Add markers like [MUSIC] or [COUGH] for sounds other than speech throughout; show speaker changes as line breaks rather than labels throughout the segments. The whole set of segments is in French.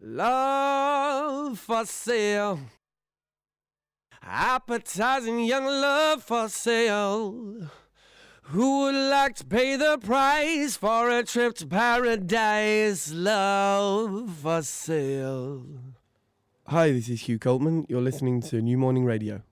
Love for sale. Appetizing young love for sale. Who would like to pay the price for a trip to paradise? Love for sale. Hi, this is Hugh Coltman. You're listening to New Morning Radio.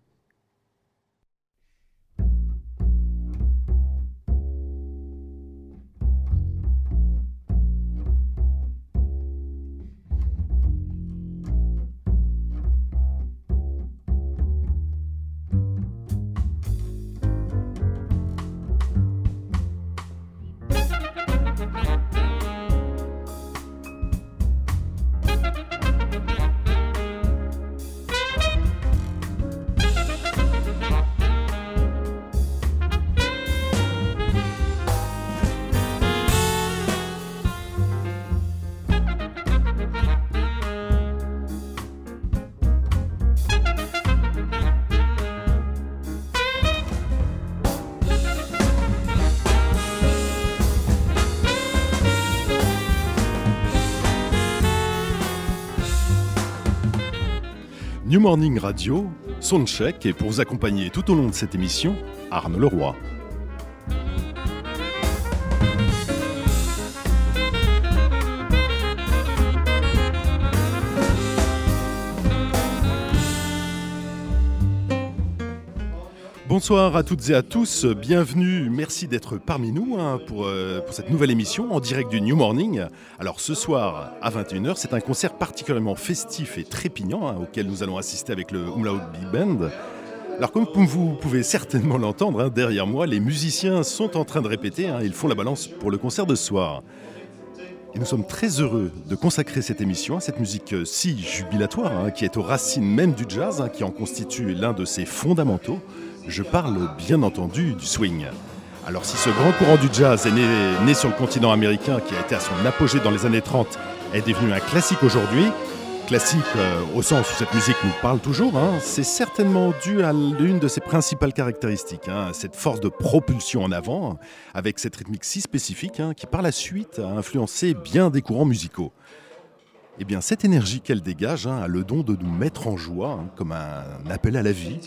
Morning Radio, Soundcheck et pour vous accompagner tout au long de cette émission, Arnaud Leroy. Bonsoir à toutes et à tous, bienvenue, merci d'être parmi nous hein, pour, euh, pour, cette nouvelle émission en direct du New Morning. Alors ce soir à 21h, c'est un concert particulièrement festif et trépignant hein, auquel nous allons assister avec le Umlaut Big Band. Alors comme vous pouvez certainement l'entendre, hein, derrière moi, les musiciens sont en train de répéter, ils font la balance pour le concert de ce soir. Et nous sommes très heureux de consacrer cette émission à cette musique euh, si jubilatoire, qui est aux racines même du jazz, qui en constitue l'un de ses fondamentaux. Je parle bien entendu du swing. Alors si ce grand courant du jazz est né, sur le continent américain, qui a été à son apogée dans les années 30, est devenu un classique aujourd'hui, classique euh, au sens où cette musique nous parle toujours, hein, c'est certainement dû à l'une de ses principales caractéristiques, hein, cette force de propulsion en avant, avec cette rythmique si spécifique hein, qui par la suite a influencé bien des courants musicaux eh bien, cette énergie qu'elle dégage hein, a le don de nous mettre en joie, hein, comme un appel à la vie.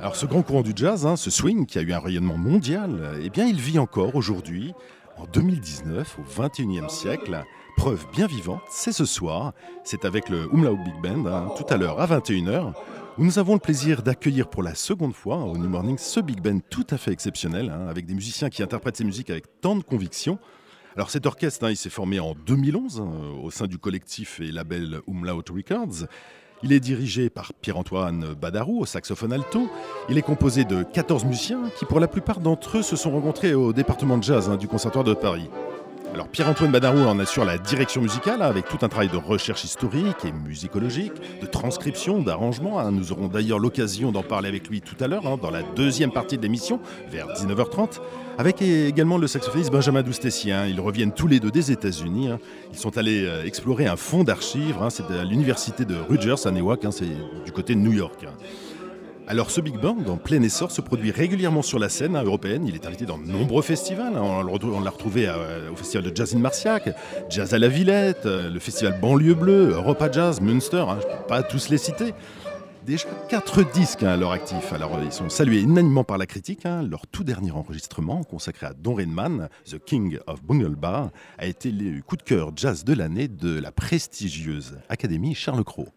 Alors, ce grand courant du jazz, hein, ce swing qui a eu un rayonnement mondial, eh bien, il vit encore aujourd'hui, en 2019, au 21e siècle. Preuve bien vivante, c'est ce soir, c'est avec le Umlaut Big Band, tout à l'heure à 21h, où nous avons le plaisir d'accueillir pour la seconde fois au New Morning ce Big Band tout à fait exceptionnel, avec des musiciens qui interprètent ces musiques avec tant de conviction. Alors cet orchestre, hein, il s'est formé en 2011 hein, au sein du collectif et label Umlaut Records. Il est dirigé par Pierre-Antoine Badarou au saxophone alto. Il est composé de 14 musiciens qui, pour la plupart d'entre eux, se sont rencontrés au département de jazz hein, du Conservatoire de Paris. Alors Pierre-Antoine Badarou en assure la direction musicale avec tout un travail de recherche historique et musicologique, de transcription, d'arrangement. Nous aurons d'ailleurs l'occasion d'en parler avec lui tout à l'heure dans la deuxième partie de l'émission, vers 19h30 avec également le saxophoniste Benjamin Doustessien. Ils reviennent tous les deux des États-Unis. Hein. Ils sont allés euh, explorer un fonds d'archives. Hein. C'est à l'université de Rutgers à Newark, hein. c'est du côté de New York. Alors ce big band en plein essor se produit régulièrement sur la scène européenne. Il est invité dans de nombreux festivals. On l'a retrouvé au festival de jazz in Marciac, Jazz à la Villette, euh, le festival Banlieue Bleue, Europa Jazz, Münster. Je ne peux pas tous les citer déjà quatre disques hein, à leur actif. Alors, ils sont salués unanimement par la critique. Hein. Leur tout dernier enregistrement, consacré à Don Redman, The King of Bungle Bar, a été le coup de cœur jazz de l'année de la prestigieuse Académie Charles Cros.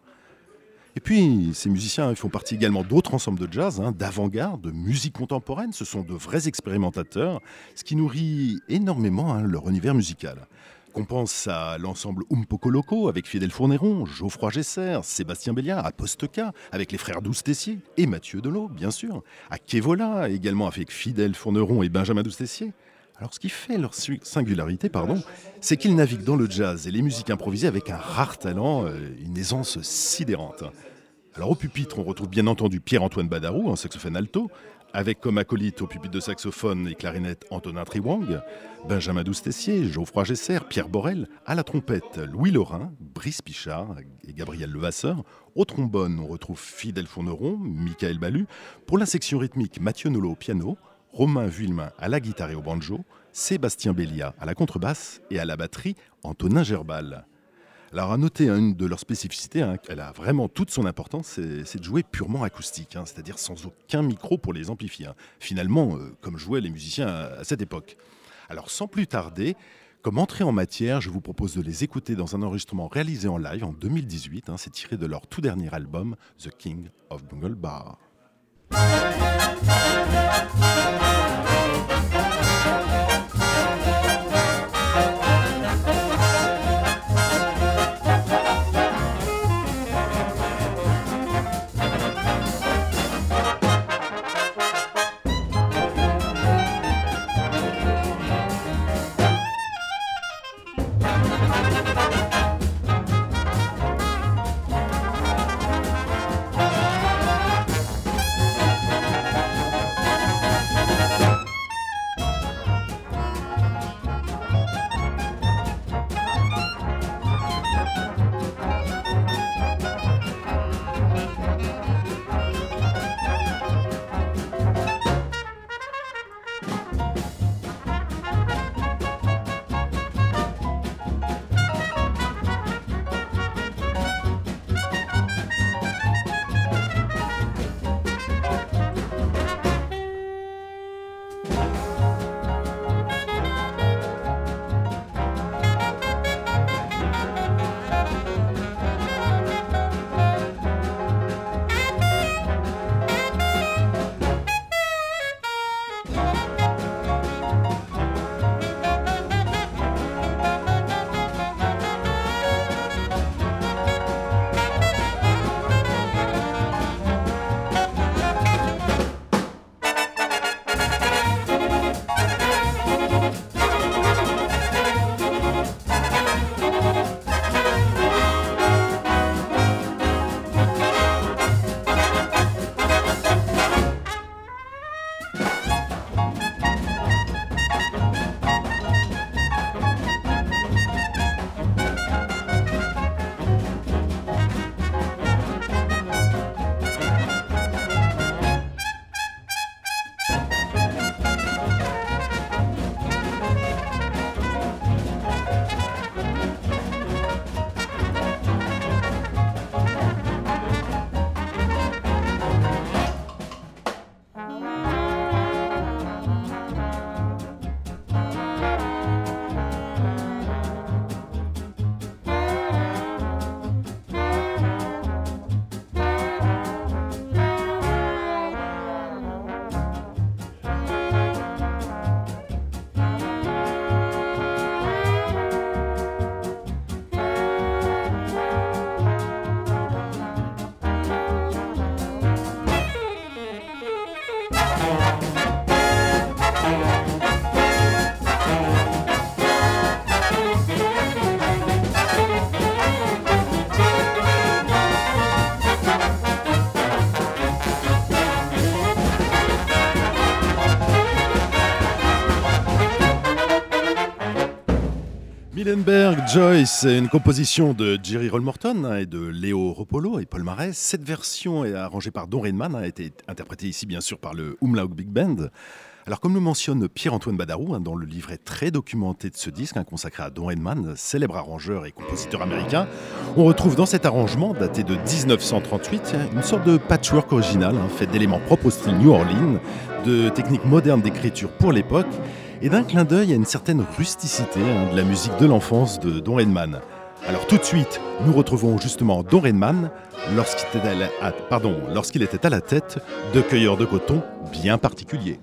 Et puis, ces musiciens font partie également d'autres ensembles de jazz, hein, d'avant-garde, de musique contemporaine. Ce sont de vrais expérimentateurs, ce qui nourrit énormément leur univers musical. Qu'on pense à l'ensemble Umpoco Loco avec Fidel Fourneron, Geoffroy Gesser, Sébastien Béliard, à Posteka avec les frères Douce-Tessier et Mathieu Delot, bien sûr, à Kevola également avec Fidel Fourneron et Benjamin Douce-Tessier. Alors, ce qui fait leur singularité, pardon, c'est qu'ils naviguent dans le jazz et les musiques improvisées avec un rare talent, euh, une aisance sidérante. Alors, au pupitre, on retrouve bien entendu Pierre-Antoine Badarou en saxophone alto, avec comme acolyte au pupitre de saxophone et clarinette Antonin Triwang, Benjamin Doustessier, Geoffroy Gesser, Pierre Borel, à la trompette Louis Laurin, Brice Pichard et Gabriel Levasseur. Au trombone, on retrouve Fidel Fourneron, Michael Ballu. Pour la section rythmique, Mathieu Nolot au piano, Romain Vuillemin à la guitare et au banjo, Sébastien Bélia à la contrebasse et à la batterie, Antonin Gerbal. Alors à noter hein, une de leurs spécificités, hein, elle a vraiment toute son importance, c'est de jouer purement acoustique, hein, c'est-à-dire sans aucun micro pour les amplifier. Finalement, euh, comme jouaient les musiciens à, cette époque. Alors sans plus tarder, comme entrée en matière, je vous propose de les écouter dans un enregistrement réalisé en live en 2018. c'est tiré de leur tout dernier album, The King of Bungle Bar. Joyce, une composition de Jerry Rollmorton hein, et de Léo Ropolo et Paul Marais. Cette version est arrangée par Don Redman, a été interprétée ici bien sûr par le Umlaut Big Band. Alors comme le mentionne Pierre-Antoine Badarou hein, dans le livret très documenté de ce disque, hein, consacré à Don Redman, célèbre arrangeur et compositeur américain, on retrouve dans cet arrangement, daté de 1938, une sorte de patchwork original, fait d'éléments propres au style New Orleans, de techniques modernes d'écriture pour l'époque, et d'un clin d'œil à une certaine rusticité hein, de la musique de l'enfance de Don Redman. Alors tout de suite, nous retrouvons justement Don Redman lorsqu'il était, était à la tête de cueilleurs de coton bien particuliers.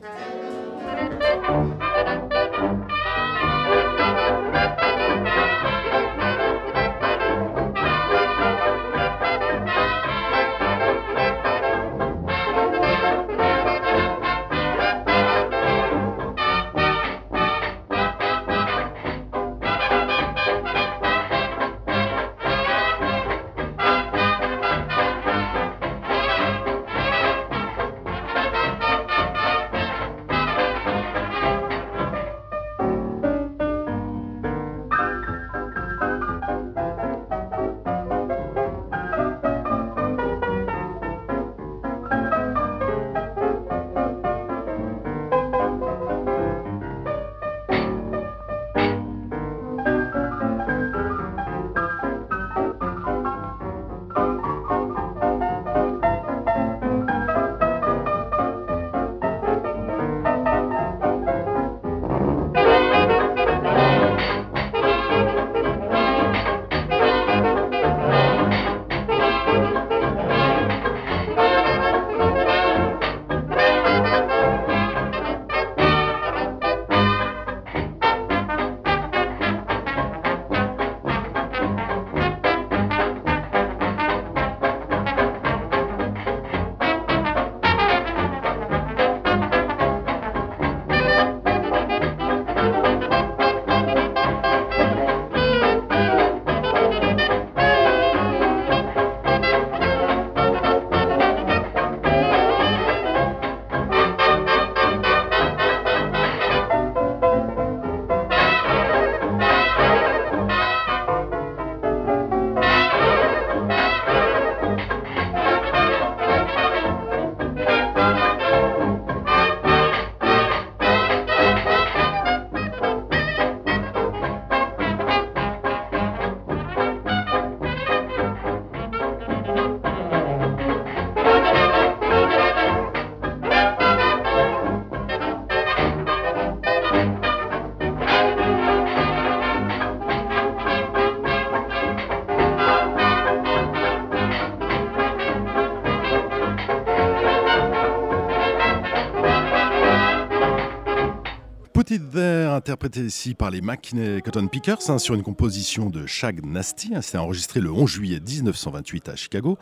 Interprété ici par les McKinney Cotton Pickers hein, sur une composition de Shag Nasty. Hein, C'était enregistré le 11 juillet 1928 à Chicago.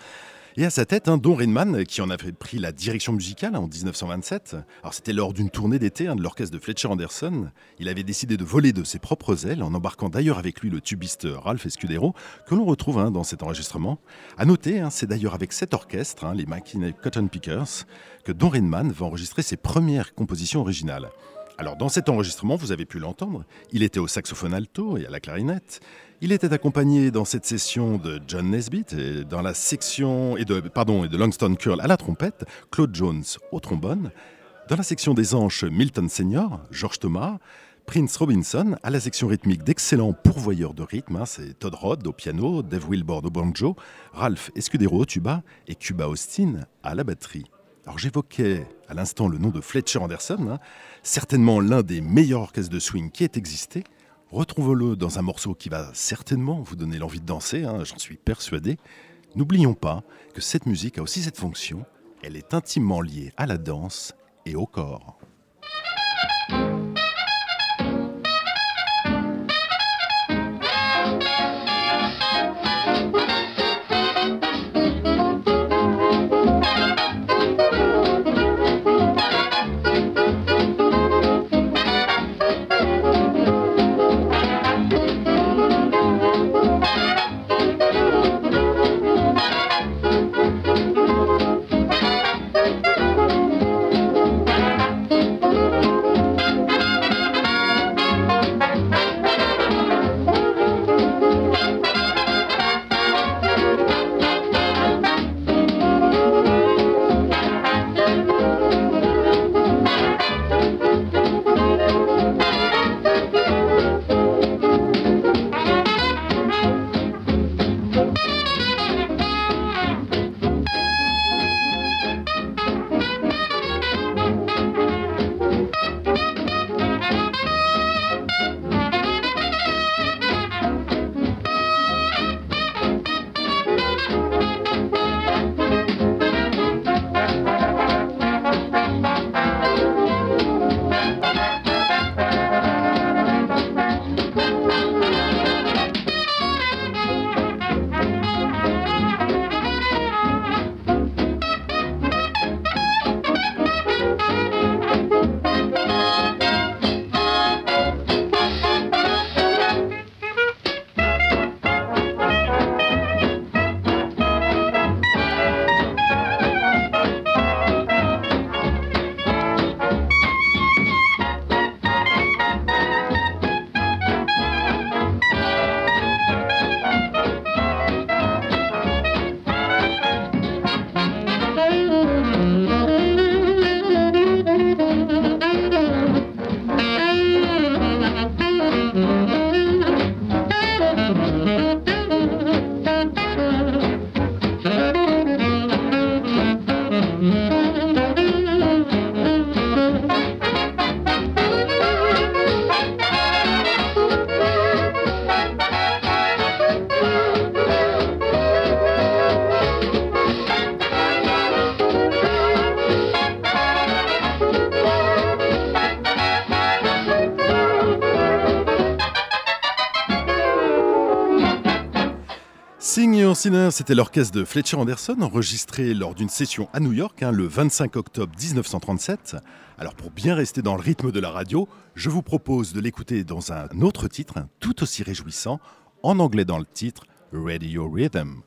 Et à sa tête, un Don Rinman, qui en avait pris la direction musicale en 1927. Alors c'était lors d'une tournée d'été hein, de l'orchestre de Fletcher Anderson. Il avait décidé de voler de ses propres ailes, en embarquant d'ailleurs avec lui le tubiste Ralph Escudero, que l'on retrouve hein, dans cet enregistrement. À noter, hein, c'est d'ailleurs avec cet orchestre, hein, les McKinney Cotton Pickers, que Don Rinman va enregistrer ses premières compositions originales. Alors dans cet enregistrement, vous avez pu l'entendre, il était au saxophone alto et à la clarinette. Il était accompagné dans cette session de John Nesbitt et dans la section et de pardon Curl à la trompette, Claude Jones au trombone, dans la section des anches Milton Senior, George Thomas, Prince Robinson à la section rythmique d'excellents pourvoyeurs de rythme, hein, c'est Todd Rod au piano, Dave Wilbord au banjo, Ralph Escudero au tuba et Cuba Austin à la batterie. Alors j'évoquais à l'instant le nom de Fletcher Anderson, hein, certainement l'un des meilleurs orchestres de swing qui ait existé. Retrouvons-le dans un morceau qui va certainement vous donner l'envie de danser, hein, j'en suis persuadé. N'oublions pas que cette musique a aussi cette fonction, elle est intimement liée à la danse et au corps. C'était l'orchestre de Fletcher Anderson enregistré lors d'une session à New York hein, le 25 octobre 1937. Alors pour bien rester dans le rythme de la radio, je vous propose de l'écouter dans un autre titre tout aussi réjouissant, en anglais dans le titre Radio Rhythm.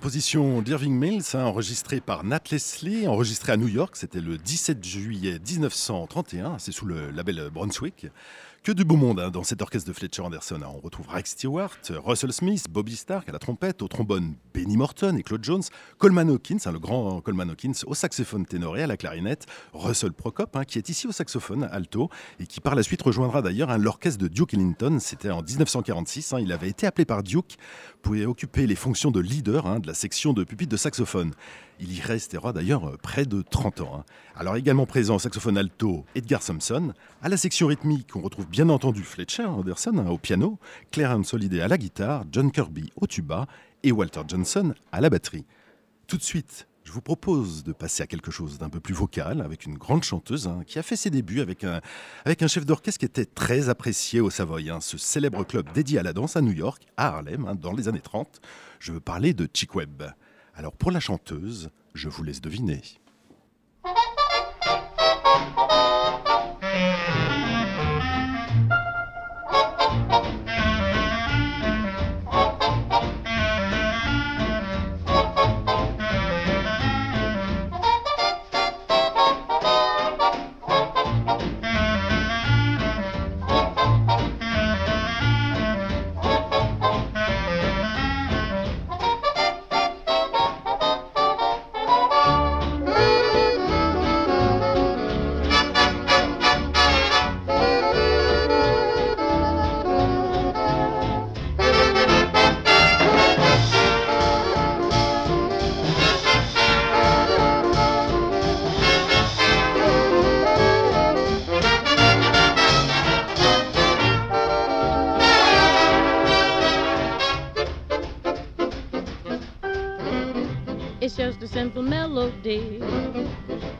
Composition d'Irving Mills, hein, enregistrée par Nat Leslie, enregistrée à New York, c'était le 17 juillet 1931, c'est sous le label Brunswick. Que du beau monde hein, dans cet orchestre de Fletcher Anderson. On retrouve Rex Stewart, Russell Smith, Bobby Stark à la trompette, au trombone Benny Morton et Claude Jones, Coleman Hawkins, hein, le grand Coleman Hawkins, au saxophone ténor et à la clarinette, Russell Prokop, hein, qui est ici au saxophone alto et qui par la suite rejoindra d'ailleurs l'orchestre de Duke Ellington. C'était en 1946. il avait été appelé par Duke pour occuper les fonctions de leader de la section de pupitre de saxophone. Il y restera d'ailleurs euh, près de 30 ans. Hein. Alors également présent au saxophone alto, Edgar Thompson. À la section rythmique, on retrouve bien entendu Fletcher Anderson hein, au piano, Clarence Holiday à la guitare, John Kirby au tuba et Walter Johnson à la batterie. Tout de suite, je vous propose de passer à quelque chose d'un peu plus vocal avec une grande chanteuse hein, qui a fait ses débuts avec un, avec un chef d'orchestre qui était très apprécié au Savoy, ce célèbre club dédié à la danse à New York, à Harlem, dans les années 30. Je veux parler de Chick Webb. Alors pour la chanteuse, je vous laisse deviner.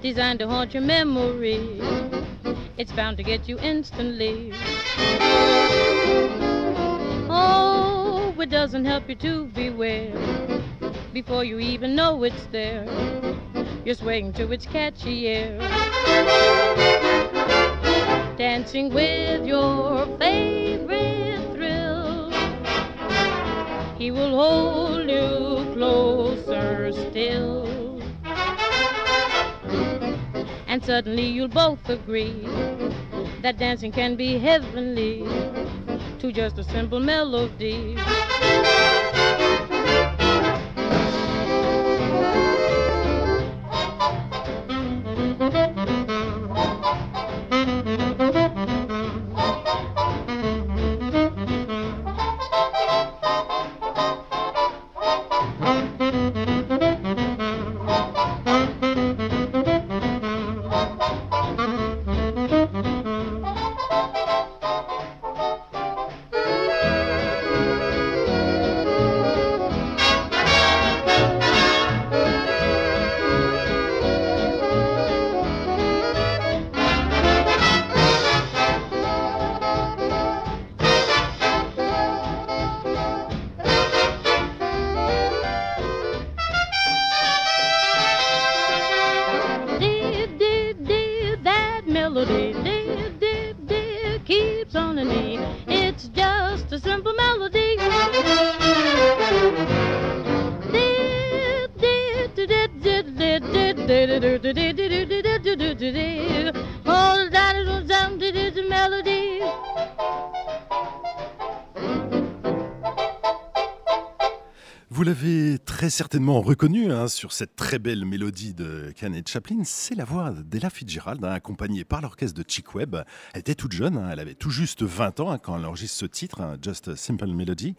Designed to haunt your memory. It's bound to get you instantly. Oh, it doesn't help you to beware. Before you even know it's there, you're swaying to its catchy air. Dancing with your favorite thrill. He will hold you closer still. Suddenly you'll both agree that dancing can be heavenly to just a simple melody.
Certainement reconnu hein, sur cette très belle mélodie de Kenneth Chaplin, c'est la voix d'Ella Fitzgerald, hein, accompagnée par l'orchestre de Chick Webb. Elle était toute jeune, hein, elle avait tout juste 20 ans quand elle enregistre ce titre, Just a Simple Melody,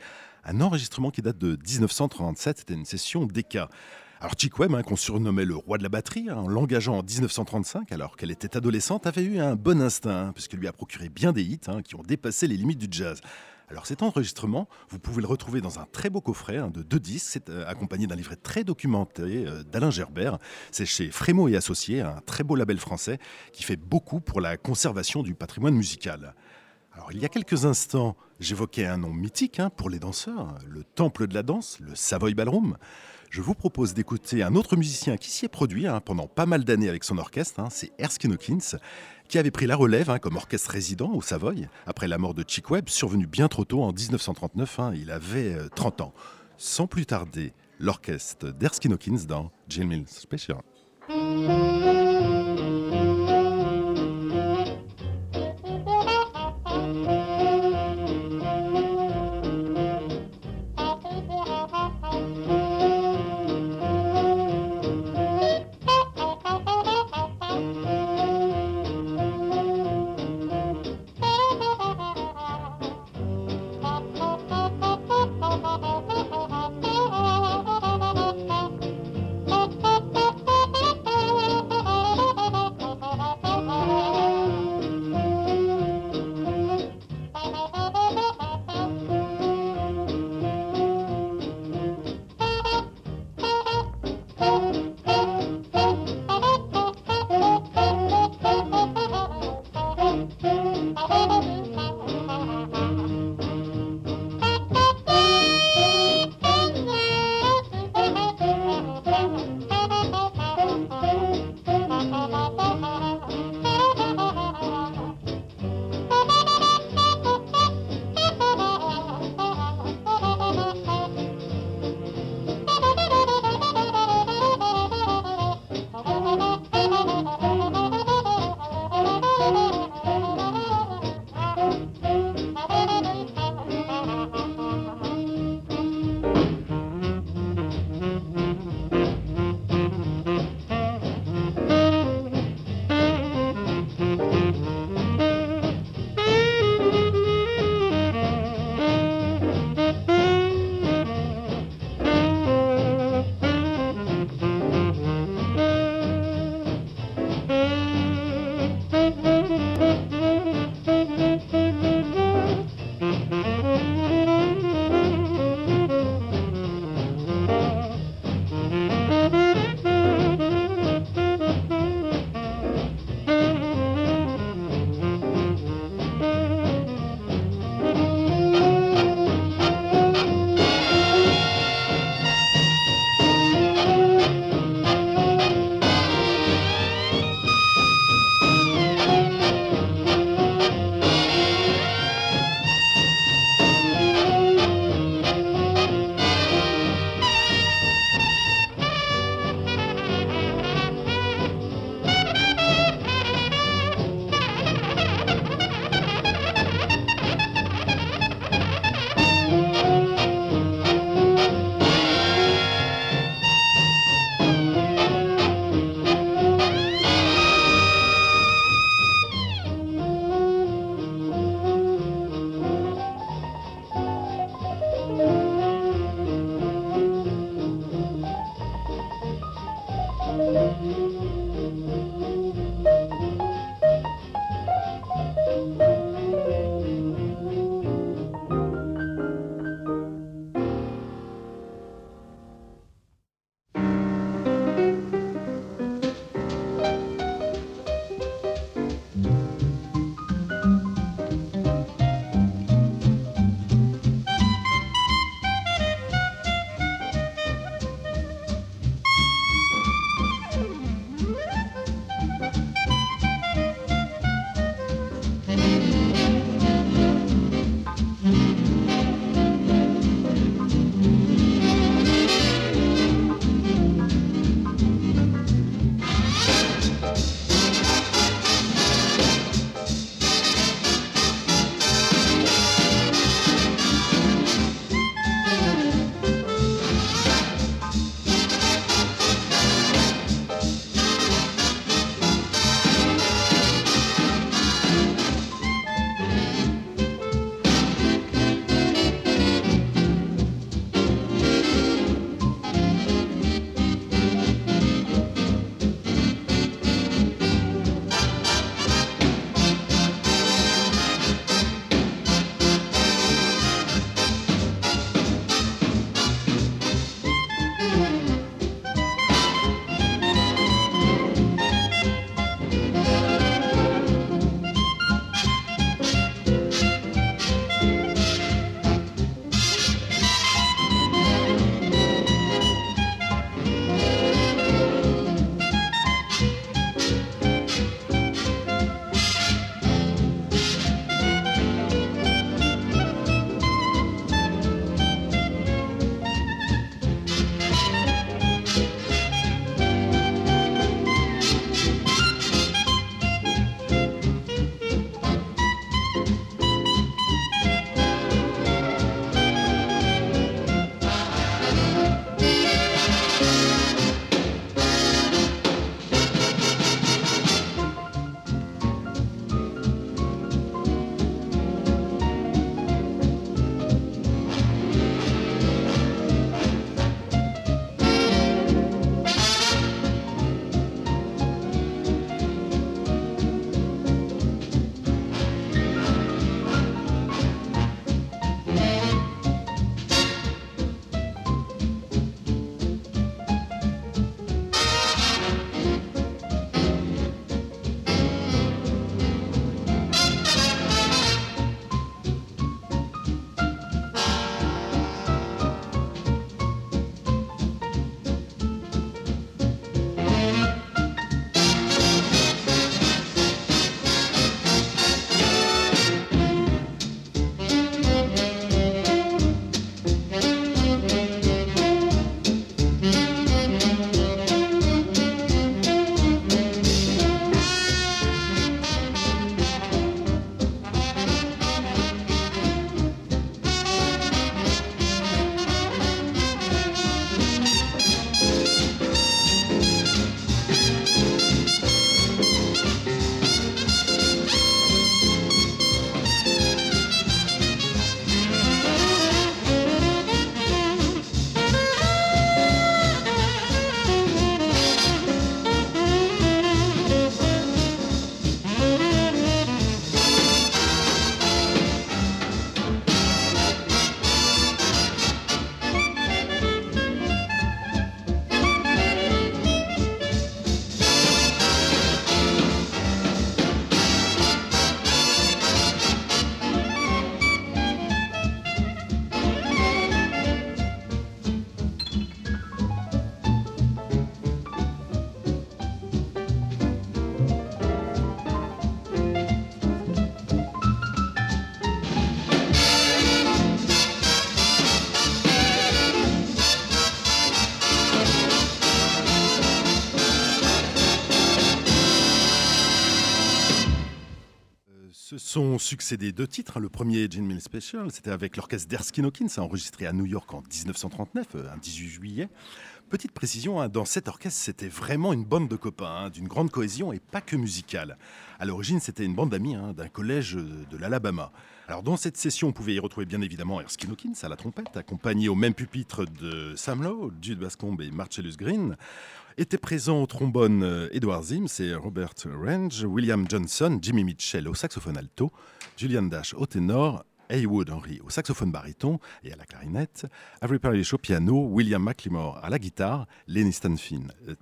un enregistrement qui date de 1937, c'était une session d'ECA. Alors Chick Webb, qu'on surnommait le roi de la batterie, en l'engageant en 1935 alors qu'elle était adolescente, avait eu un bon instinct, puisqu'il lui a procuré bien des hits qui ont dépassé les limites du jazz. Alors cet enregistrement, vous pouvez le retrouver dans un très beau coffret hein, de deux disques, euh, accompagné d'un livret très documenté euh, d'Alain Gerbert. C'est chez Frémo et Associés, un très beau label français qui fait beaucoup pour la conservation du patrimoine musical. Alors il y a quelques instants, j'évoquais un nom mythique hein, pour les danseurs, le temple de la danse, le Savoy Ballroom je vous propose d'écouter un autre musicien qui s'y est produit hein, pendant pas mal d'années avec son orchestre, c'est Erskine Hawkins, qui avait pris la relève hein, comme orchestre résident au Savoy après la mort de Chick Webb, survenu bien trop tôt en 1939. Hein, il avait 30 euh, ans. sans plus tarder l'orchestre d'Erskine Hawkins dans Jill Mills Special. Sont succédés deux titres. Le premier, Gin Mill Special, c'était avec l'orchestre d'Erskine Hawkins, enregistré à New York en 1939, un 18 juillet. Petite précision, hein, dans cet orchestre, c'était vraiment une bande de copains, hein, d'une grande cohésion et pas que musicale. À l'origine, c'était une bande d'amis hein, d'un collège de l'Alabama. Alors dans cette session, on pouvait y retrouver bien évidemment Erskine Hawkins à la trompette, accompagné au même pupitre de Sam Lowe, Jude Bascombe et Marcellus Green. Étaient présents au trombone euh, Edward Zims et Robert Range, William Johnson, Jimmy Mitchell au saxophone alto, Julian Dash au ténor, Haywood Henry au saxophone baryton et à la clarinette, Avery Parrish au piano, William McLemore à la guitare, Lenny Stanfield, euh,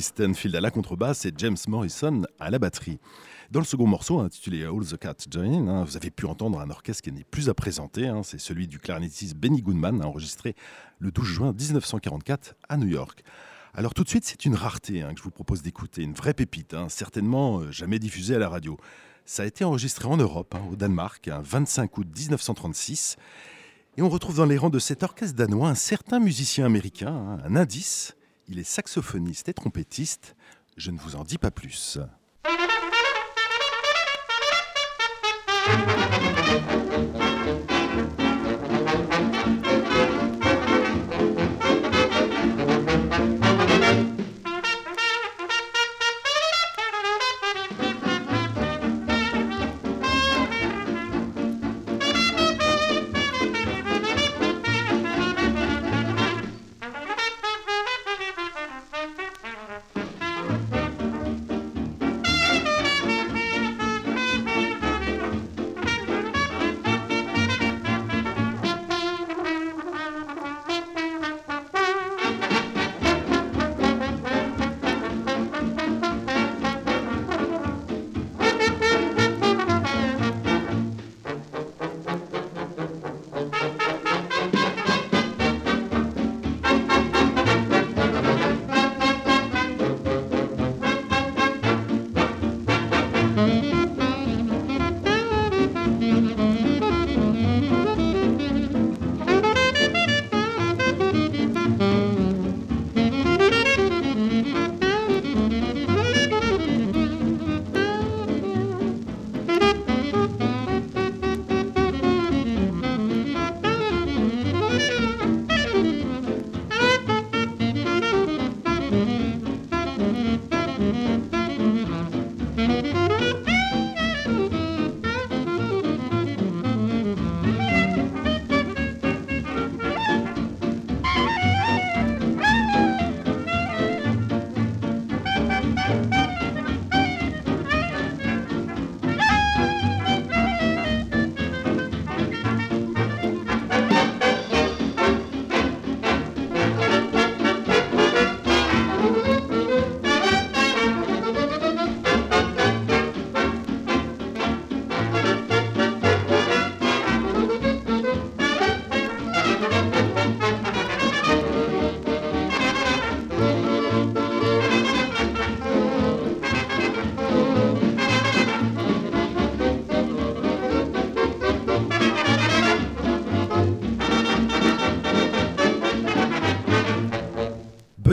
Stanfield à la contrebasse et James Morrison à la batterie. Dans le second morceau, intitulé All the Cat Join, hein, vous avez pu entendre un orchestre qui n'est plus à présenter. Hein, c'est celui du clarinettiste Benny Goodman, enregistré le 12 juin 1944 à New York. Alors tout de suite, c'est une rareté hein, que je vous propose d'écouter, une vraie pépite, certainement euh, jamais diffusée à la radio. Ça a été enregistré en Europe, au Danemark, un 25 août 1936. Et on retrouve dans les rangs de cet orchestre danois un certain musicien américain, un indice. Il est saxophoniste et trompettiste. Je ne vous en dis pas plus. Thank you.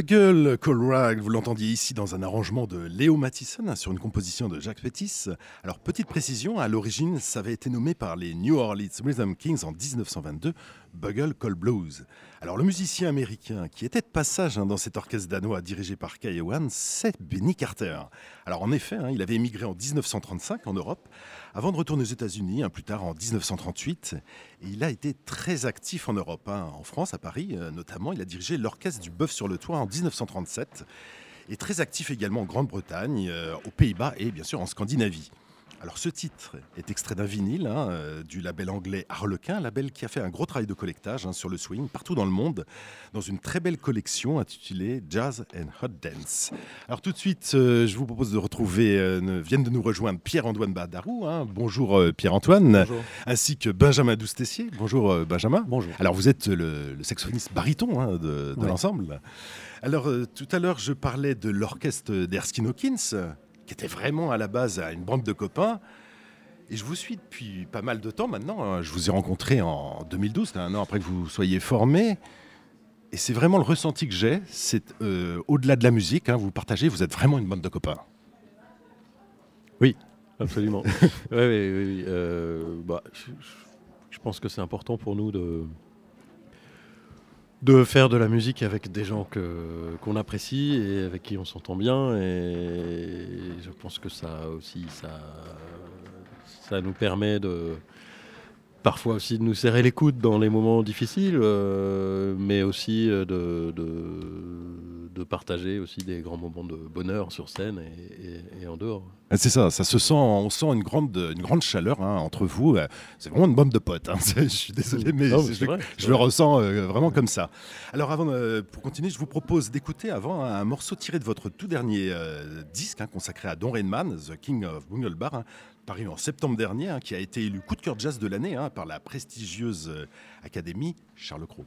Bugle Colrag, vous l'entendiez ici dans un arrangement de Léo Mathison sur une composition de Jacques Fétis. Alors, petite précision, à l'origine, ça avait été nommé par les New Orleans Rhythm Kings en 1922 Bugle Call Blues. Alors, le musicien américain qui était de passage hein, dans cet orchestre danois dirigé par Kay Ewan, c'est Benny Carter. Alors, en effet, hein, il avait émigré en 1935 en Europe avant de retourner aux États-Unis, plus tard en 1938. Il a été très actif en Europe, en France, à Paris euh, notamment. Il a dirigé l'orchestre du Bœuf sur le Toit en 1937 et très actif également en Grande-Bretagne, euh, aux Pays-Bas et bien sûr en Scandinavie. Alors ce titre est extrait d'un vinyle hein, euh, du label anglais Harlequin, label qui a fait un gros travail de collectage hein, sur le swing partout dans le monde, dans une très belle collection intitulée Jazz and Hot Dance. Alors tout de suite, euh, je vous propose de retrouver, euh, viennent de nous rejoindre Pierre-Antoine Badarou, hein. bonjour Pierre-Antoine, ainsi que Benjamin Doustessier, bonjour Benjamin.
Bonjour.
Alors vous êtes le, saxophoniste baryton de, l'ensemble. Alors tout à l'heure, je parlais de l'orchestre d'Erskine Hawkins qui était vraiment à la base une bande de copains. Et je vous suis depuis pas mal de temps maintenant. Hein. Je vous ai rencontré en 2012, un an après que vous soyez formé. Et c'est vraiment le ressenti que j'ai. C'est euh, au-delà de la musique, hein, vous partagez, vous êtes vraiment une bande de copains.
Oui, absolument. [LAUGHS] Ouais, ouais, ouais, euh, bah, je pense que c'est important pour nous de, de faire de la musique avec des gens que, qu'on apprécie et avec qui on s'entend bien. Et je pense que ça aussi, ça, ça nous permet de parfois aussi de nous serrer les coudes dans les moments difficiles, euh, mais aussi euh, de, de, de partager aussi des grands moments de bonheur sur scène et, et- et en dehors.
Ah, C'est ça, ça se sent, on sent une grande, une grande chaleur hein, entre vous. Euh, C'est vraiment une bande de potes. hein. [LAUGHS] Je suis désolé, mais
Non,
je,
mais c'est vrai,
je
c'est
le ressens euh, vraiment comme ça. Alors, avant, pour continuer, je vous propose d'écouter avant un morceau tiré de votre tout dernier disque hein, consacré à Don Rainman, The King of Bungle Bar, paru en septembre dernier, hein, qui a été élu coup de cœur jazz de l'année hein, par la prestigieuse euh, Académie Charles Cros.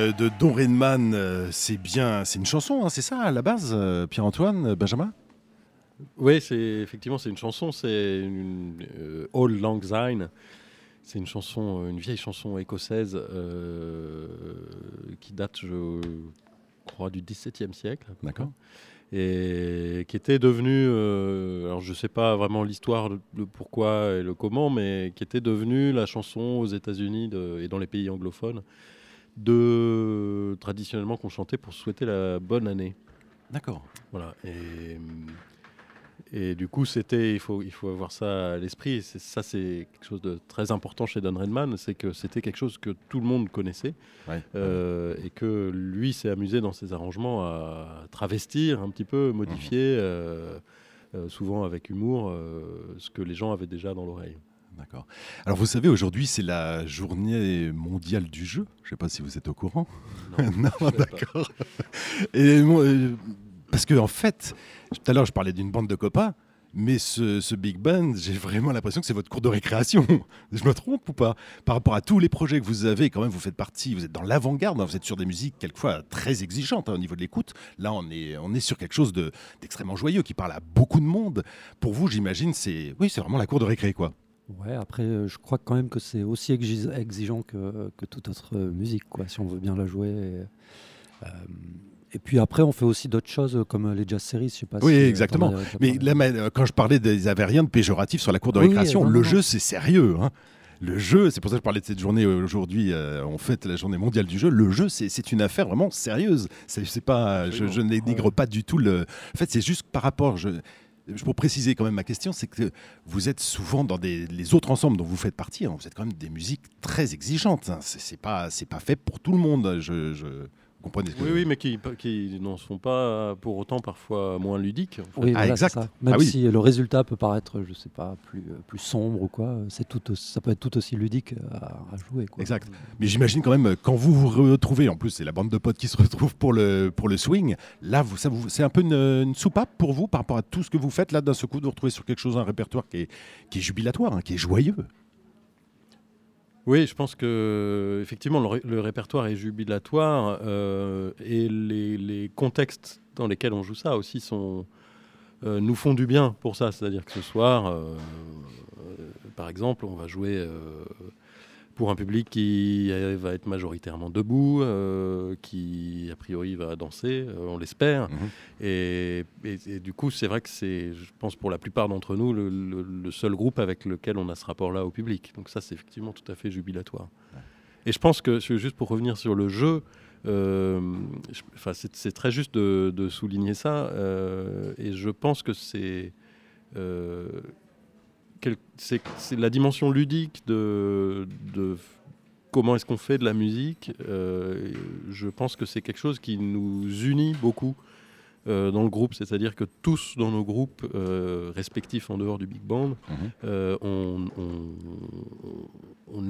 Euh, de Don Rainman, euh, c'est bien, c'est une chanson, hein, c'est ça à la base, euh, Pierre-Antoine, Benjamin?
Oui, c'est effectivement c'est une chanson, c'est une All Lang Syne. C'est une chanson, une vieille chanson écossaise qui date, je crois, du XVIIe siècle.
D'accord.
Et qui était devenue, alors je sais pas vraiment l'histoire de, de pourquoi et le comment, mais qui était devenue la chanson aux États-Unis et dans les pays anglophones de traditionnellement qu'on chantait pour souhaiter la bonne année.
D'accord.
Voilà. Et, et du coup, c'était, il faut, il faut avoir ça à l'esprit. Ça, c'est quelque chose de très important chez Don Redman, c'est que c'était quelque chose que tout le monde connaissait
Ouais.
euh, et que lui s'est amusé dans ses arrangements à travestir un petit peu, modifier, euh, euh, souvent avec humour, ce que les gens avaient déjà dans l'oreille.
D'accord. Alors vous savez, aujourd'hui c'est la journée mondiale du jeu. Je ne sais pas si vous êtes au courant. Non, [LAUGHS] d'accord. Et euh, parce que en fait, tout à l'heure je parlais d'une bande de copains, mais ce, ce big band, j'ai vraiment l'impression que c'est votre cours de récréation. [LAUGHS] Je me trompe ou pas? Par rapport à tous les projets que vous avez, quand même, vous faites partie, vous êtes dans l'avant-garde, hein, vous êtes sur des musiques quelquefois très exigeantes hein, au niveau de l'écoute. Là, on est, on est sur quelque chose de- d'extrêmement joyeux qui parle à beaucoup de monde. Pour vous, j'imagine, c'est oui, c'est vraiment la cour de récré, quoi.
Ouais, après, euh, je crois quand même que c'est aussi exi- exigeant que, que toute autre musique, quoi, si on veut bien la jouer. Et, euh, et puis après, on fait aussi d'autres choses euh, comme les jazz series, je sais pas
Oui,
si,
exactement. Mais là, quand je parlais des avez rien de péjoratif sur la cour de
Oui,
récréation, le jeu c'est sérieux. hein. le jeu, c'est pour ça que je parlais de cette journée aujourd'hui, euh, on fête la journée mondiale du jeu. Le jeu, c'est une affaire vraiment sérieuse. C'est pas, je, je n'énigre pas du tout le. En fait, c'est juste par rapport. Je, pour préciser quand même ma question, c'est que vous êtes souvent dans les autres ensembles dont vous faites partie, hein, vous êtes quand même des musiques très exigeantes. Hein. C'est pas, fait pour tout le monde.
Comprenez Oui, oui, mais qui, qui n'en sont pas pour autant parfois moins ludiques.
Oui, ah, exact. Même ah si le résultat peut paraître, je sais pas, plus, plus sombre ou quoi, c'est tout, ça peut être tout aussi ludique à, jouer.
Exact. Mais j'imagine quand même quand vous vous retrouvez, en plus c'est la bande de potes qui se retrouve pour le, pour le swing, là vous, vous, c'est un peu une, soupape pour vous par rapport à tout ce que vous faites là d'un seul coup de vous retrouver sur quelque chose, un répertoire qui est, qui est jubilatoire, hein, qui est joyeux.
Oui, je pense que effectivement le, répertoire est jubilatoire euh, et les, contextes dans lesquels on joue ça aussi sont euh, nous font du bien pour ça. C'est-à-dire que ce soir, euh, par exemple, on va jouer pour un public qui va être majoritairement debout, euh, qui a priori va danser, euh, on l'espère. Mhm. Et, du coup, c'est vrai que c'est, je pense pour la plupart d'entre nous, le, seul groupe avec lequel on a ce rapport-là au public. Donc ça, c'est effectivement tout à fait jubilatoire. Et je pense que, juste pour revenir sur le jeu, euh, c'est très juste de, souligner ça. et je pense que c'est c'est la dimension ludique de, comment est-ce qu'on fait de la musique. Euh, je pense que c'est quelque chose qui nous unit beaucoup euh, dans le groupe, c'est-à-dire que tous dans nos groupes euh, respectifs en dehors du big band, mhm. on,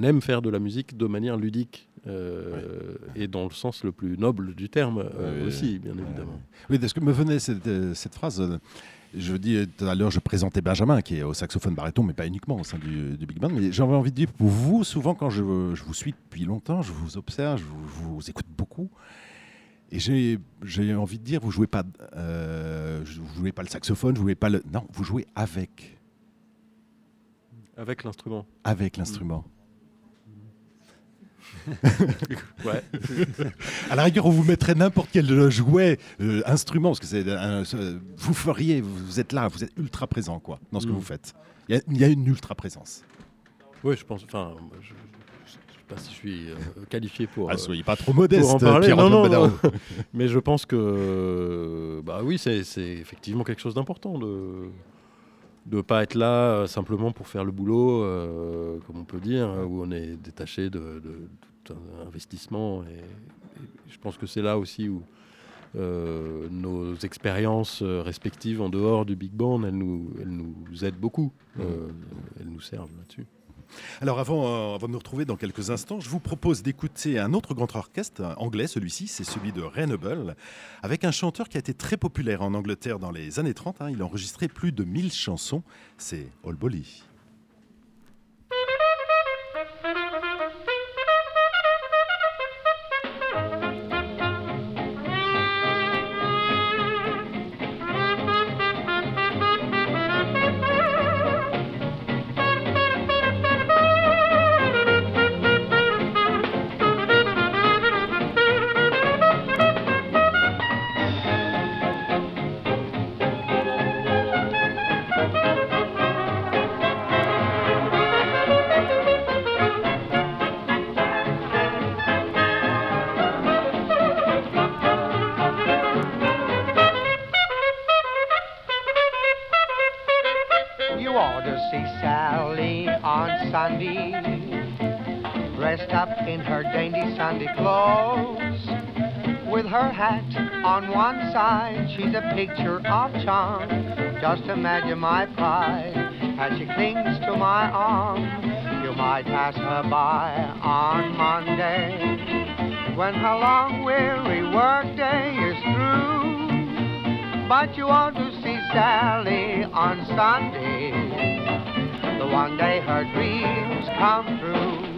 aime faire de la musique de manière ludique. et dans le sens le plus noble du terme aussi, bien évidemment.
Oui, parce que me venait cette, cette phrase je dis tout à l'heure, je présentais Benjamin, qui est au saxophone baryton, mais pas uniquement au sein du, Big Band. Mais j'avais envie de dire, pour vous, souvent, quand je, vous suis depuis longtemps, je vous observe, je vous, écoute beaucoup. Et j'ai envie de dire, vous jouez pas, euh, vous jouez pas le saxophone, vous jouez pas le, non, vous jouez avec.
Avec l'instrument.
Avec l'instrument.
Ouais. [LAUGHS]
à la rigueur, on vous mettrait n'importe quel jouet, euh, instrument, parce que c'est, vous feriez, vous êtes là, vous êtes ultra présent quoi, dans ce que mm. vous faites. Il y, a une ultra présence.
Oui, je pense. Enfin, je, ne sais pas si je suis euh, qualifié pour.
Ah, soyez pas trop modeste.
En parler. non, non, [LAUGHS] Mais je pense que, bah oui, c'est, effectivement quelque chose d'important de de ne pas être là euh, simplement pour faire le boulot, comme on peut dire, où on est détaché de, investissement. Et, je pense que c'est là aussi où euh, nos expériences euh, respectives en dehors du Big Band, elles nous, elles nous aident beaucoup. Euh, elles nous servent là-dessus.
Alors avant, avant, de nous retrouver dans quelques instants, je vous propose d'écouter un autre grand orchestre anglais, celui-ci, c'est celui de Renable, avec un chanteur qui a été très populaire en Angleterre dans les années 30. Hein. il a enregistré plus de 1000 chansons, c'est All
charm. Just imagine my pride as she clings to my arm. You might pass her by on Monday when her long, weary workday is through. But you want to see Sally on Sunday, the one day her dreams come true.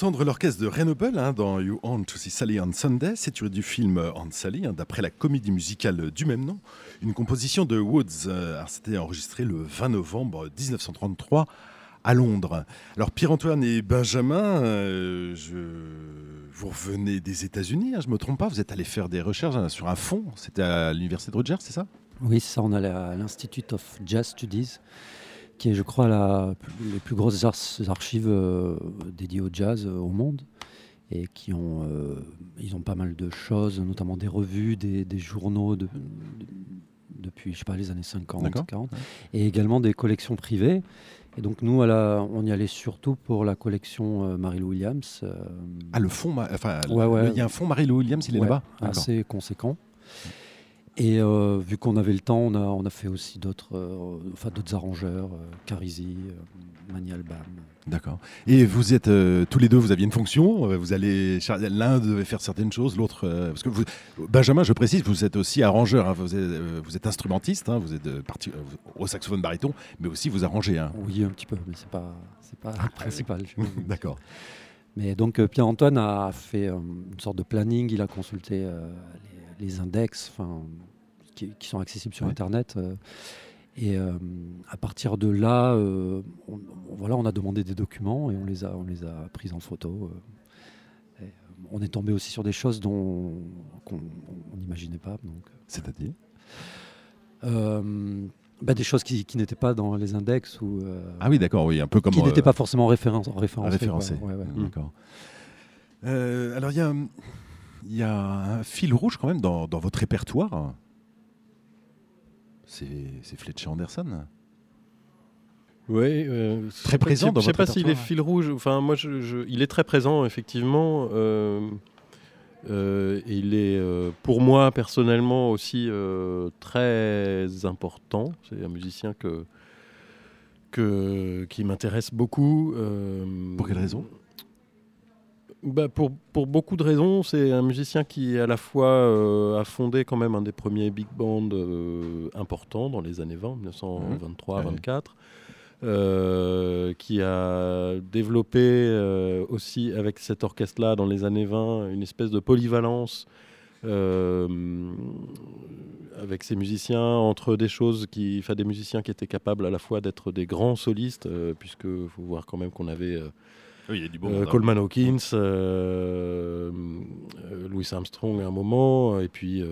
D'entendre l'orchestre de Renoble hein, dans You Want to See Sally on Sunday. C'est tiré du film On Sally, hein, d'après la comédie musicale du même nom. Une composition de Woods. Euh, C'était enregistré le 20 novembre 1933 à Londres. Alors Pierre-Antoine et Benjamin, euh, vous revenez des États-Unis, hein, je ne me trompe pas, vous êtes allé faire des recherches sur un fond, c'était à l'Université de Rogers, c'est ça?
Oui, ça, on à l'Institute of Jazz Studies, qui est, je crois, la, les plus grosses archives euh, dédiées au jazz euh, au monde. Et qui ont, euh, ils ont pas mal de choses, notamment des revues, des, des journaux de, de, depuis, je sais pas, les années 50, 40, et également des collections privées. Et donc nous, la, on y allait surtout pour la collection Marie-Lou Williams.
Ah, le fond, enfin, ouais, ouais. il y a un fond Marie-Lou Williams, il est là-bas?
Assez conséquent. Et euh, vu qu'on avait le temps, on a, on a fait aussi d'autres euh, enfin, d'autres arrangeurs, euh, Carisi, Mani Albam.
D'accord. Et vous êtes tous les deux, vous aviez une fonction, vous allez l'un devait faire certaines choses, l'autre parce que vous, Benjamin, je précise, vous êtes aussi arrangeur, hein, vous, êtes, vous, êtes, instrumentiste, hein, vous êtes parti, au saxophone baryton, mais aussi vous arrangez. Hein.
Oui, un petit peu, mais c'est pas c'est pas ah, principal. [LAUGHS]
D'accord.
Mais donc Pierre-Antoine a fait une sorte de planning, il a consulté les, les, index, enfin qui, qui, sont accessibles sur ouais. Internet. Euh, et euh, à partir de là, euh, on, voilà, on a demandé des documents et on les a, on les a pris en photo. Et on est tombé aussi sur des choses dont qu'on n'imaginait pas.
C'est-à-dire?
Euh, bah, des choses qui, qui n'étaient pas dans les index ou
ah oui d'accord oui un peu comme
qui n'étaient pas forcément référen.
Ouais, ouais. D'accord. Alors il y a il y a un fil rouge quand même dans, dans votre répertoire c'est Fletcher Anderson.
Oui, euh,
très présent.
Je ne sais pas s'il est fil rouge. Enfin, moi, je, je, il est très présent effectivement. Euh, euh, il est pour moi personnellement aussi très important. C'est un musicien que, que qui m'intéresse beaucoup.
Pour quelle raison?
Bah pour, pour, beaucoup de raisons. C'est un musicien qui, à la fois, euh, a fondé quand même un des premiers big bands euh, importants dans les années 20, 1923-24. Mmh. Euh, qui a développé euh, aussi avec cet orchestre-là dans les années 20 une espèce de polyvalence euh, avec ces musiciens entre des choses qui, enfin des musiciens qui étaient capables à la fois d'être des grands solistes, puisque faut voir quand même qu'on avait
oui, il y a du bon
euh, Coleman Hawkins, euh, euh, Louis Armstrong à un moment, et puis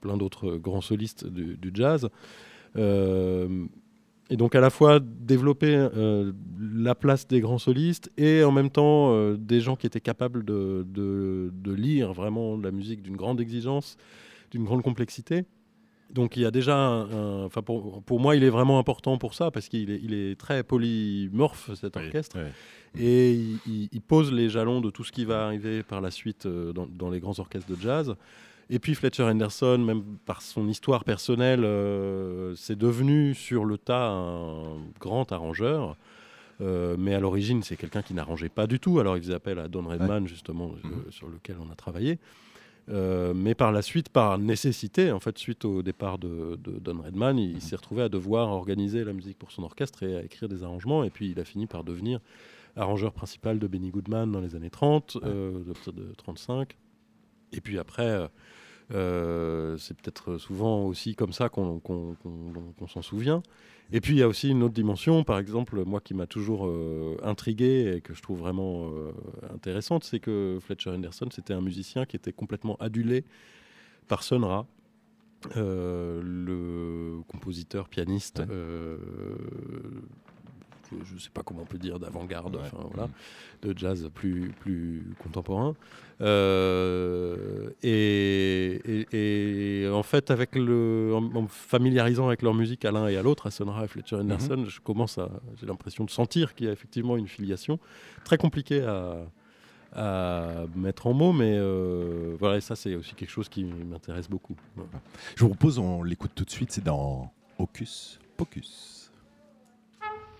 plein d'autres grands solistes du, du jazz. Euh, et donc à la fois développer euh, la place des grands solistes et en même temps des gens qui étaient capables de, de, de lire vraiment la musique d'une grande exigence, d'une grande complexité. Donc il y a déjà, enfin pour, pour, moi, il est vraiment important pour ça parce qu'il est, il est très polymorphe cet orchestre oui, oui. et il, il, pose les jalons de tout ce qui va arriver par la suite euh, dans, dans, les grands orchestres de jazz. Et puis Fletcher Henderson, même par son histoire personnelle, euh, c'est devenu sur le tas un grand arrangeur. Euh, mais à l'origine, c'est quelqu'un qui n'arrangeait pas du tout. Alors il faisait appel à Don Redman, ouais. justement, mm -hmm. sur lequel on a travaillé. Euh, mais par la suite, par nécessité, en fait, suite au départ de, de Don Redman, il, il s'est retrouvé à devoir organiser la musique pour son orchestre et à écrire des arrangements. Et puis, il a fini par devenir arrangeur principal de Benny Goodman dans les années 30, ouais. euh, de, de 35. Et puis après, euh, c'est peut-être souvent aussi comme ça qu'on qu qu qu s'en souvient. Et puis il y a aussi une autre dimension, par exemple, moi qui m'a toujours euh, intrigué et que je trouve vraiment euh, intéressante, c'est que Fletcher Henderson, c'était un musicien qui était complètement adulé par Sun Ra, euh, le compositeur pianiste. Ouais. Je ne sais pas comment on peut dire d'avant-garde, ouais. enfin, voilà, de jazz plus, plus contemporain. Euh, et, et, et, en fait, avec le, en, en, familiarisant avec leur musique à l'un et à l'autre, à Sonra et Fletcher Henderson, mm -hmm. je commence à, j'ai l'impression de sentir qu'il y a effectivement une filiation très compliquée à, à mettre en mots, mais euh, voilà, et ça c'est aussi quelque chose qui m'intéresse beaucoup.
Je vous propose, on l'écoute tout de suite, c'est dans Hocus Pocus.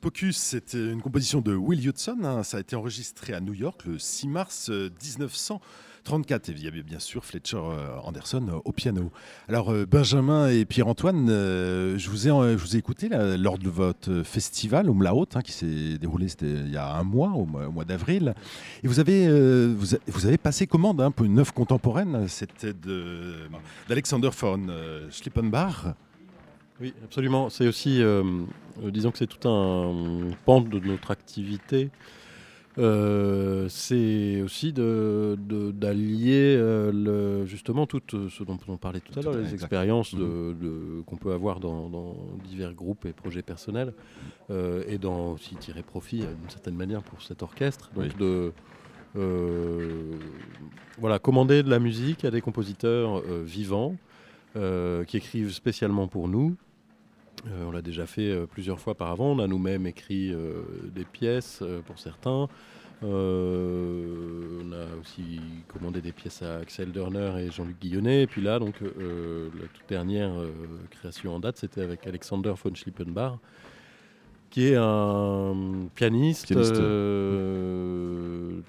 Pocus, c'était une composition de Will Hudson. hein. Ça a été enregistré à New York le 6 mars euh, 1934. Et il y avait bien sûr Fletcher euh, Anderson euh, au piano. Alors, euh, Benjamin et Pierre-Antoine, euh, je, vous ai, euh, je vous ai écouté lors de votre festival Umlaut, hein, qui s'est déroulé il y a un mois, au mois, au d'avril. Et vous avez, euh, vous, avez passé commande hein, pour une œuvre contemporaine. C'était de- d'Alexander von euh, Schlippenbach.
Oui, absolument. C'est aussi, euh, euh, disons que c'est tout un pan de notre activité. Euh, c'est aussi de- d'allier euh, justement tout euh, ce dont on parlait tout à l'heure, les expériences de- de- qu'on peut avoir dans, dans divers groupes et projets personnels, euh, et d'en aussi tirer profit euh, d'une certaine manière pour cet orchestre. Donc
Oui.
de euh, voilà, commander de la musique à des compositeurs euh, vivants euh, qui écrivent spécialement pour nous. Euh, on l'a déjà fait euh, plusieurs fois par avant. On a nous-mêmes écrit euh, des pièces pour certains. On a aussi commandé des pièces à Axel Derner et Jean-Luc Guillonnet. Et puis là, donc, la toute dernière création en date, c'était avec Alexander von Schlippenbach, qui est un pianiste,
Pianiste.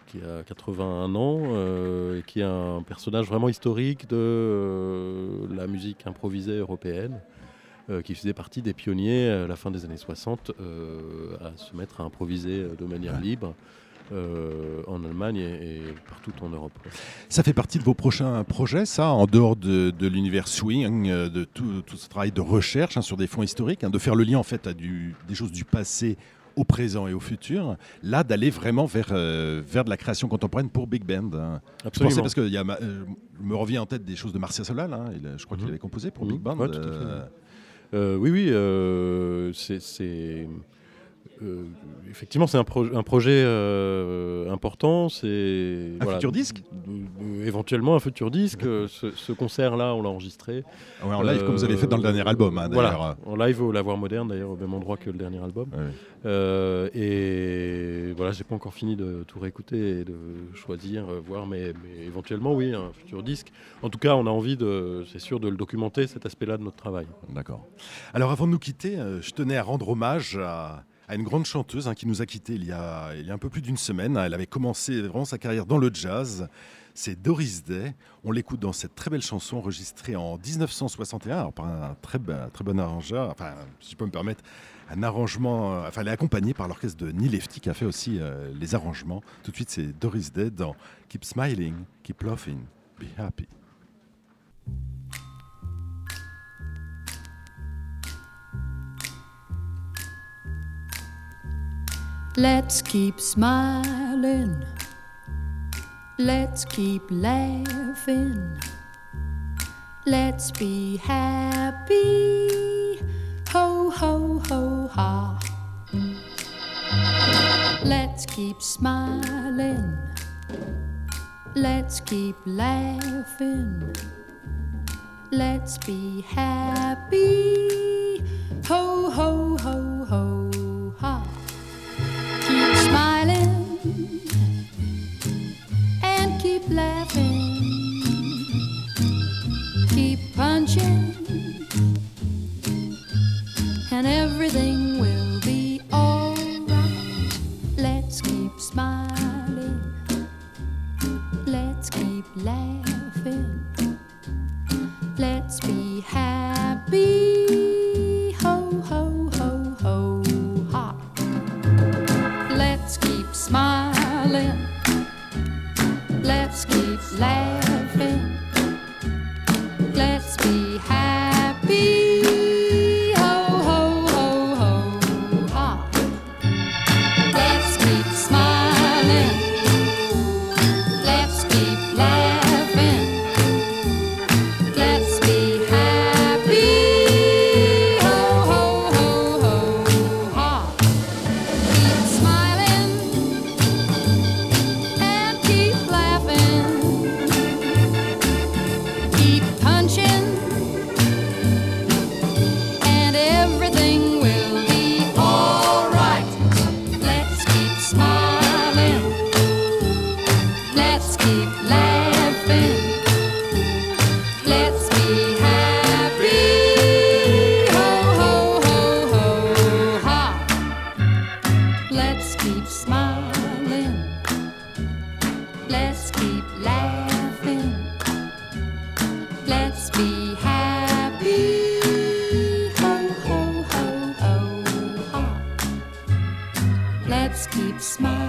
qui a 81 ans et qui est un personnage vraiment historique de la musique improvisée européenne qui faisait partie des pionniers à la fin des années 60 euh, à se mettre à improviser euh, de manière libre euh, en Allemagne et, et partout en Europe.
Ça fait partie de vos prochains projets, ça, en dehors de, de l'univers swing, euh, de tout, tout ce travail de recherche hein, sur des fonds historiques, hein, de faire le lien en fait à du- des choses du passé au présent et au futur, là d'aller vraiment vers, euh, vers de la création contemporaine pour Big Band. hein. Je pensais
Absolument.
parce que y a ma- euh, me revient en tête des choses de Marcia Solal, hein, il je crois qu'il
Mhm.
avait composé pour
Mhm.
Big Band.
Ouais, tout à fait,
euh,
Euh, oui, oui, euh, c'est. Euh, effectivement, c'est un, pro- un projet euh, important. C'est
Un futur disque?
Éventuellement un futur disque. Euh, ce ce concert-là, on l'a enregistré.
ouais, en live, comme vous avez fait dans le dernier album, hein.
Voilà, en live au Lavoir Moderne, d'ailleurs, au même endroit que le dernier album.
Ouais.
Euh, et voilà, j'ai pas encore fini de tout réécouter et de choisir, euh, voir, mais, mais éventuellement, oui, un futur disque. En tout cas, on a envie, de, c'est sûr, de le documenter, cet aspect-là de notre travail.
D'accord. Alors avant de nous quitter, euh, je tenais à rendre hommage à, à une grande chanteuse hein, qui nous a quittés il y a, il y a un peu plus d'une semaine. Elle avait commencé vraiment sa carrière dans le jazz. C'est Doris Day. On l'écoute dans cette très belle chanson enregistrée en 1961 alors par un très, très bon arrangeur, enfin si je peux me permettre, un arrangement, euh, enfin elle est accompagnée par l'orchestre de Neil Lefty qui a fait aussi euh, les arrangements. Tout de suite c'est Doris Day dans Keep Smiling, Keep Laughing, Be Happy.
Let's keep smiling. Let's keep laughing. Let's be happy. Ho, ho, ho, ha. Let's keep smiling. Let's keep laughing. Let's be happy. Ho, ho, ho, ho, keep laughing. Keep punching, and everything keep smiling.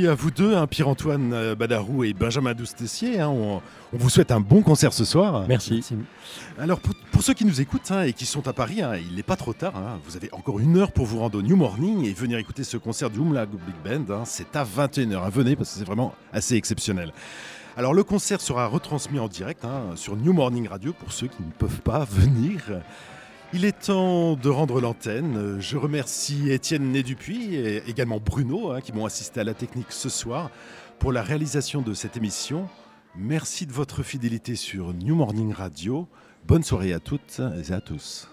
Merci à vous deux, hein, Pierre-Antoine euh, Badarou et Benjamin Doustessier. hein. on, on vous souhaite un bon concert ce soir.
Merci.
Merci.
Alors pour, pour ceux qui nous écoutent hein, et qui sont à Paris, hein, il n'est pas trop tard. hein. vous avez encore une heure pour vous rendre au New Morning et venir écouter ce concert du Umla Big Band. hein. c'est à 21h. hein. venez parce que c'est vraiment assez exceptionnel. Alors le concert sera retransmis en direct hein, sur New Morning Radio pour ceux qui ne peuvent pas [LAUGHS] venir. Il est temps de rendre l'antenne. Je remercie Étienne Nédupuis et également Bruno hein, qui m'ont assisté à la technique ce soir pour la réalisation de cette émission. Merci de votre fidélité sur New Morning Radio. Bonne soirée à toutes et à tous.